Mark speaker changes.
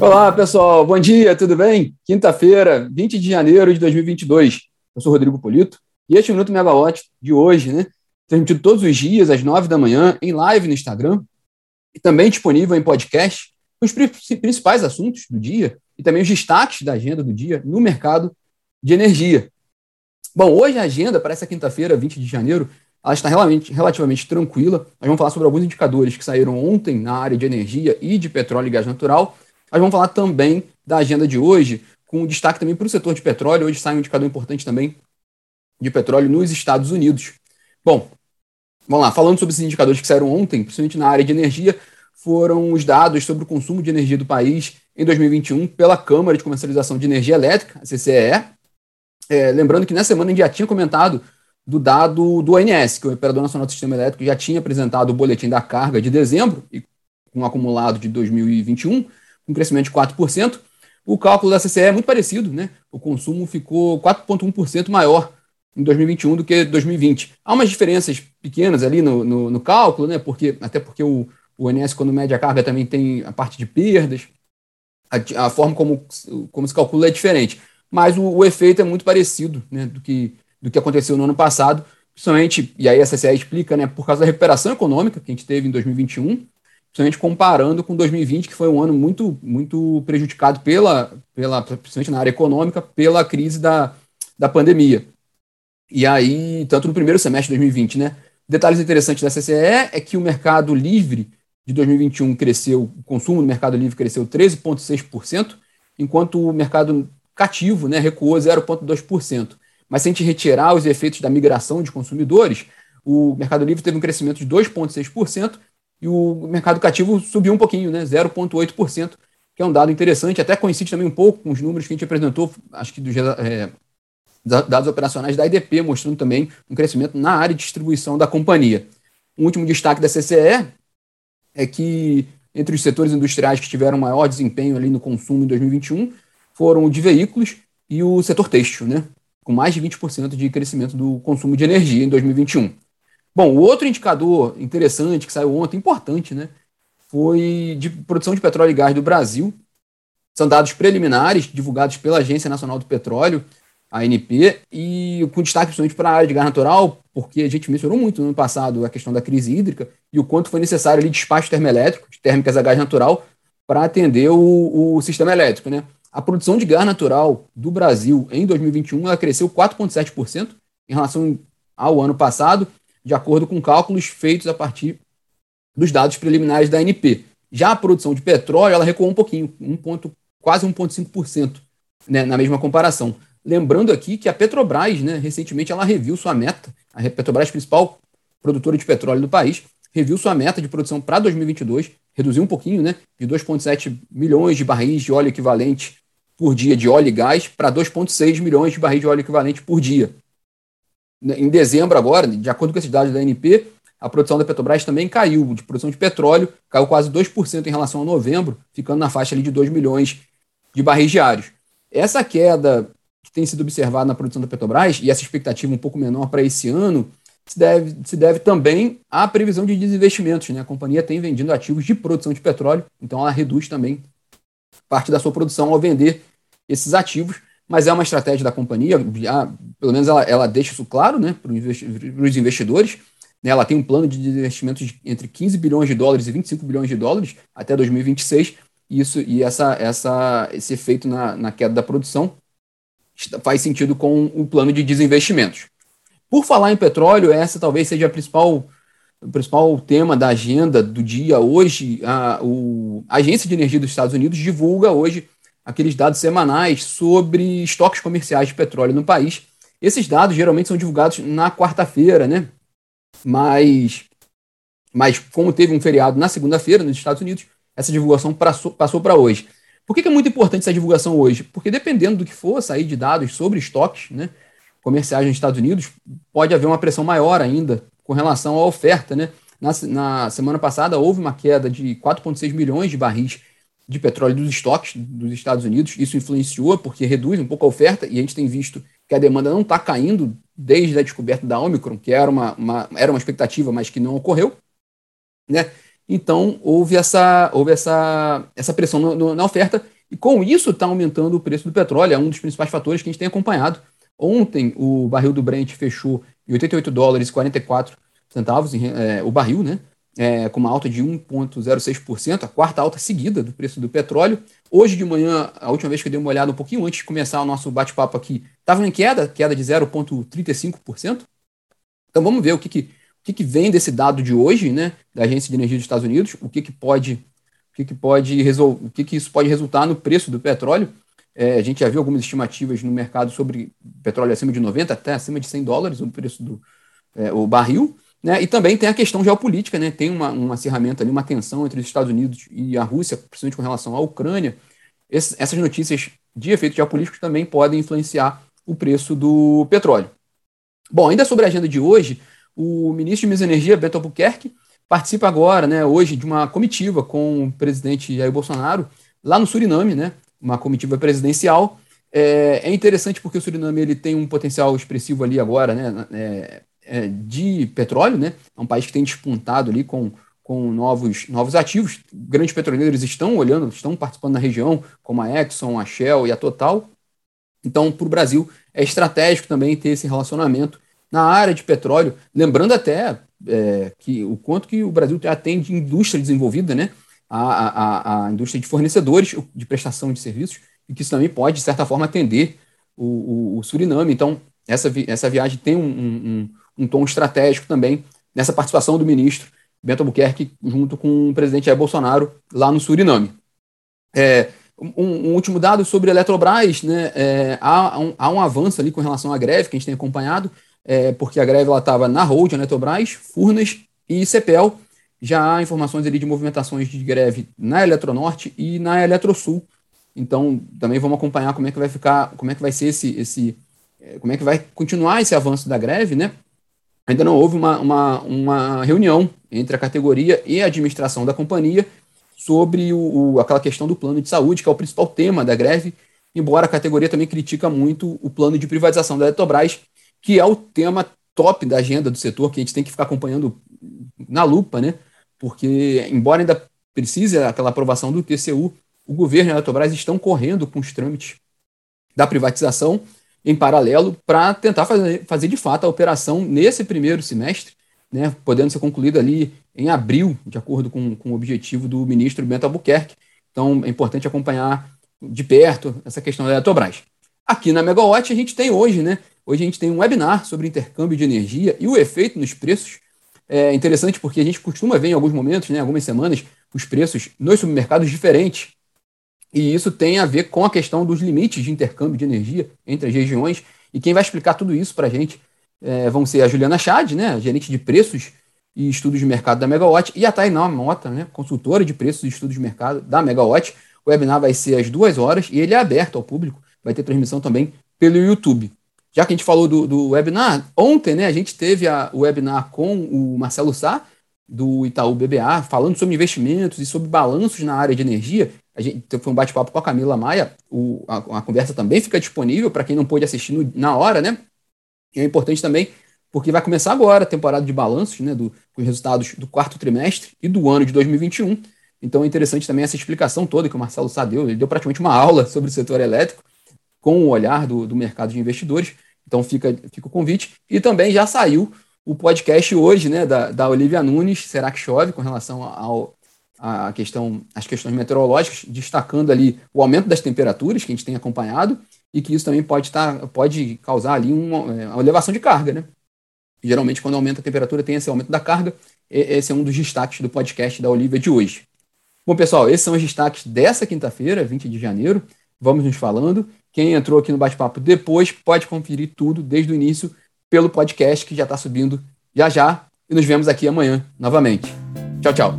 Speaker 1: Olá, pessoal. Bom dia, tudo bem? Quinta-feira, 20 de janeiro de 2022. Eu sou Rodrigo Polito e este é o Minuto Megawatt de hoje, né? Transmitido todos os dias, às 9 da manhã, em live no Instagram e também disponível em podcast, os principais assuntos do dia e também os destaques da agenda do dia no mercado de energia. Bom, hoje a agenda para essa quinta-feira, 20 de janeiro, ela está relativamente, relativamente tranquila. Nós vamos falar sobre alguns indicadores que saíram ontem na área de energia e de petróleo e gás natural nós vamos falar também da agenda de hoje, com destaque também para o setor de petróleo. Hoje sai um indicador importante também de petróleo nos Estados Unidos. Bom, vamos lá, falando sobre esses indicadores que saíram ontem, principalmente na área de energia, foram os dados sobre o consumo de energia do país em 2021 pela Câmara de Comercialização de Energia Elétrica, a CCE. É, lembrando que nessa semana a gente já tinha comentado do dado do ONS, que o Operador Nacional do Sistema Elétrico já tinha apresentado o boletim da carga de dezembro, e com um acumulado de 2021, um crescimento de 4%. O cálculo da CCE é muito parecido, né? O consumo ficou 4,1% maior em 2021 do que 2020. Há umas diferenças pequenas ali no, no, no cálculo, né? Porque, até porque o, o ONS, quando mede a carga, também tem a parte de perdas. A, a forma como, como se calcula é diferente. Mas o, o, efeito é muito parecido né, do, que, do que aconteceu no ano passado, principalmente, e aí a CCE explica, né, por causa da recuperação econômica que a gente teve em 2021 principalmente comparando com 2020, que foi um ano muito, muito prejudicado pela, pela, principalmente na área econômica, pela crise da, da pandemia. E aí, tanto no primeiro semestre de 2020, né? Detalhes interessantes da CCE é que o mercado livre de 2021 cresceu, o consumo no mercado livre cresceu 13,6%, enquanto o mercado cativo né, recuou 0,2%. Mas se a gente retirar os efeitos da migração de consumidores, o mercado livre teve um crescimento de 2,6%, e o mercado cativo subiu um pouquinho, né, 0,8%, que é um dado interessante, até coincide também um pouco com os números que a gente apresentou, acho que dos é, dados operacionais da IDP, mostrando também um crescimento na área de distribuição da companhia. Um último destaque da CCE é que entre os setores industriais que tiveram maior desempenho ali no consumo em 2021 foram o de veículos e o setor têxtil, né, com mais de 20% de crescimento do consumo de energia em 2021. Bom, o outro indicador interessante que saiu ontem, importante, né, foi de produção de petróleo e gás do Brasil. São dados preliminares divulgados pela Agência Nacional do Petróleo, ANP, e com destaque principalmente para a área de gás natural, porque a gente mencionou muito no ano passado a questão da crise hídrica e o quanto foi necessário ali despacho termoelétrico, de térmicas a gás natural, para atender o, o sistema elétrico. Né? A produção de gás natural do Brasil em 2021 ela cresceu 4,7% em relação ao ano passado de acordo com cálculos feitos a partir dos dados preliminares da ANP. Já a produção de petróleo ela recuou um pouquinho, um ponto, quase 1,5% né, na mesma comparação. Lembrando aqui que a Petrobras, né, recentemente, ela reviu sua meta, a Petrobras, principal produtora de petróleo do país, reviu sua meta de produção para 2022, reduziu um pouquinho, né, de 2,7 milhões de barris de óleo equivalente por dia de óleo e gás para 2,6 milhões de barris de óleo equivalente por dia. Né, em dezembro agora, de acordo com esses dados da ANP, a produção da Petrobras também caiu, de produção de petróleo, caiu quase 2% em relação a novembro, ficando na faixa ali de 2 milhões de barris diários. Essa queda que tem sido observada na produção da Petrobras, e essa expectativa um pouco menor para esse ano, se deve, se deve também à previsão de desinvestimentos. Né? A companhia tem vendido ativos de produção de petróleo, então ela reduz também parte da sua produção ao vender esses ativos mas é uma estratégia da companhia, pelo menos ela, ela deixa isso claro né, para os investidores. Né, ela tem um plano de investimentos de entre 15 bilhões de dólares e 25 bilhões de dólares até 2026, e, isso, e essa, essa, esse efeito na, na queda da produção faz sentido com o plano de desinvestimentos. Por falar em petróleo, essa talvez seja a principal, o principal tema da agenda do dia hoje. A, o, a Agência de Energia dos Estados Unidos divulga hoje aqueles dados semanais sobre estoques comerciais de petróleo no país. Esses dados geralmente são divulgados na quarta-feira, né? Mas, mas como teve um feriado na segunda-feira nos Estados Unidos, essa divulgação passou para hoje. Por que, que, é muito importante essa divulgação hoje? Porque dependendo do que for sair de dados sobre estoques né, comerciais nos Estados Unidos, pode haver uma pressão maior ainda com relação à oferta. Né? Na, na semana passada houve uma queda de 4,6 milhões de barris de petróleo dos estoques dos Estados Unidos. Isso influenciou porque reduz um pouco a oferta e a gente tem visto que a demanda não está caindo desde a descoberta da Omicron, que era uma, uma, era uma expectativa, mas que não ocorreu. Né? Então, houve essa, houve essa, essa pressão no, no, na oferta, e com isso está aumentando o preço do petróleo, é um dos principais fatores que a gente tem acompanhado. Ontem, o barril do Brent fechou em 88 dólares e 44 centavos, é, o barril, né? É, com uma alta de 1,06%, a quarta alta seguida do preço do petróleo. Hoje de manhã, a última vez que eu dei uma olhada um pouquinho antes de começar o nosso bate-papo aqui, estava em queda, queda de 0,35%. Então vamos ver o que, que, o que, que vem desse dado de hoje, né, da Agência de Energia dos Estados Unidos, o que, que pode, o que, que pode resolver, o que, que isso pode resultar no preço do petróleo. É, a gente já viu algumas estimativas no mercado sobre petróleo acima de 90, até acima de 100 dólares o preço do é, o barril. Né? E também tem a questão geopolítica, né? tem uma, um acirramento ali, uma tensão entre os Estados Unidos e a Rússia, principalmente com relação à Ucrânia. Esse, essas notícias de efeitos geopolíticos também podem influenciar o preço do petróleo. Bom, ainda sobre a agenda de hoje, o ministro de Minas e Energia, Beto Albuquerque, participa agora, né, hoje, de uma comitiva com o presidente Jair Bolsonaro, lá no Suriname, né, uma comitiva presidencial. É, é interessante porque o Suriname ele tem um potencial expressivo ali agora, né, é, é, de petróleo, né, é um país que tem despontado ali com, com novos, novos ativos. Grandes petroleiros estão olhando, estão participando na região, como a Exxon, a Shell e a Total. Então, para o Brasil, é estratégico também ter esse relacionamento na área de petróleo, lembrando até é, que o quanto que o Brasil tem de indústria desenvolvida, né? A, a, a indústria de fornecedores de prestação de serviços, e que isso também pode, de certa forma, atender o, o, o Suriname. Então, essa, vi, essa viagem tem um, um, um, tom estratégico também nessa participação do ministro Bento Albuquerque junto com o presidente Jair Bolsonaro lá no Suriname. É, um, um, último dado sobre a Eletrobras, né, é, há, um, há um avanço ali com relação à greve que a gente tem acompanhado, é, porque a greve estava na Hold, Eletrobras, Furnas e CEPEL. Já há informações ali de movimentações de greve na Eletronorte e na Eletrosul. Então, também vamos acompanhar como é que vai ficar, como é que vai ser esse, esse é, como é que vai continuar esse avanço da greve, né? Ainda não houve uma, uma, uma reunião entre a categoria e a administração da companhia sobre o, o, aquela questão do plano de saúde, que é o principal tema da greve, embora a categoria também critica muito o plano de privatização da Eletrobras, que é o tema top da agenda do setor, que a gente tem que ficar acompanhando na lupa, né? Porque, embora ainda precise aquela aprovação do TCU, o governo e a Eletrobras estão correndo com os trâmites da privatização em paralelo para tentar fazer, fazer de fato a operação nesse primeiro semestre, né, podendo ser concluída ali em abril, de acordo com, com o objetivo do ministro Bento Albuquerque. Então é importante acompanhar de perto essa questão da Eletrobras. Aqui na Megawatt a gente tem hoje, né, Hoje a gente tem um webinar sobre intercâmbio de energia e o efeito nos preços. É interessante porque a gente costuma ver em alguns momentos, né, algumas semanas, os preços nos supermercados diferentes. E isso tem a ver com a questão dos limites de intercâmbio de energia entre as regiões. E quem vai explicar tudo isso para a gente é, vão ser a Juliana Chad, né, gerente de preços e estudos de mercado da Megawatt, e a Tainá Mota, né, consultora de preços e estudos de mercado da Megawatt. O webinar vai ser às duas horas e ele é aberto ao público. Vai ter transmissão também pelo YouTube já que a gente falou do, do webinar, ontem né, a gente teve a, o webinar com o Marcelo Sá, do Itaú BBA, falando sobre investimentos e sobre balanços na área de energia. A gente foi um bate-papo com a Camila Maia, o, a, a, conversa também fica disponível para quem não pôde assistir no, na hora, né? E é importante também, porque vai começar agora a temporada de balanços, né, do, com os resultados do quarto trimestre e do ano de 2021. Então é interessante também essa explicação toda que o Marcelo Sá deu. Ele deu praticamente uma aula sobre o setor elétrico com o olhar do, do mercado de investidores. Então fica, fica o convite. E também já saiu o podcast hoje, né, da, da Olivia Nunes, Será que chove, com relação ao, a questão, as questões meteorológicas, destacando ali o aumento das temperaturas que a gente tem acompanhado e que isso também pode, estar, pode causar ali uma, é, uma elevação de carga, né? Geralmente, quando aumenta a temperatura, tem esse aumento da carga. Esse é um dos destaques do podcast da Olivia de hoje. Bom, pessoal, esses são os destaques dessa quinta-feira, 20 de janeiro. Vamos nos falando. Quem entrou aqui no bate-papo depois pode conferir tudo desde o início pelo podcast que já está subindo já já. E nos vemos aqui amanhã novamente. Tchau, tchau.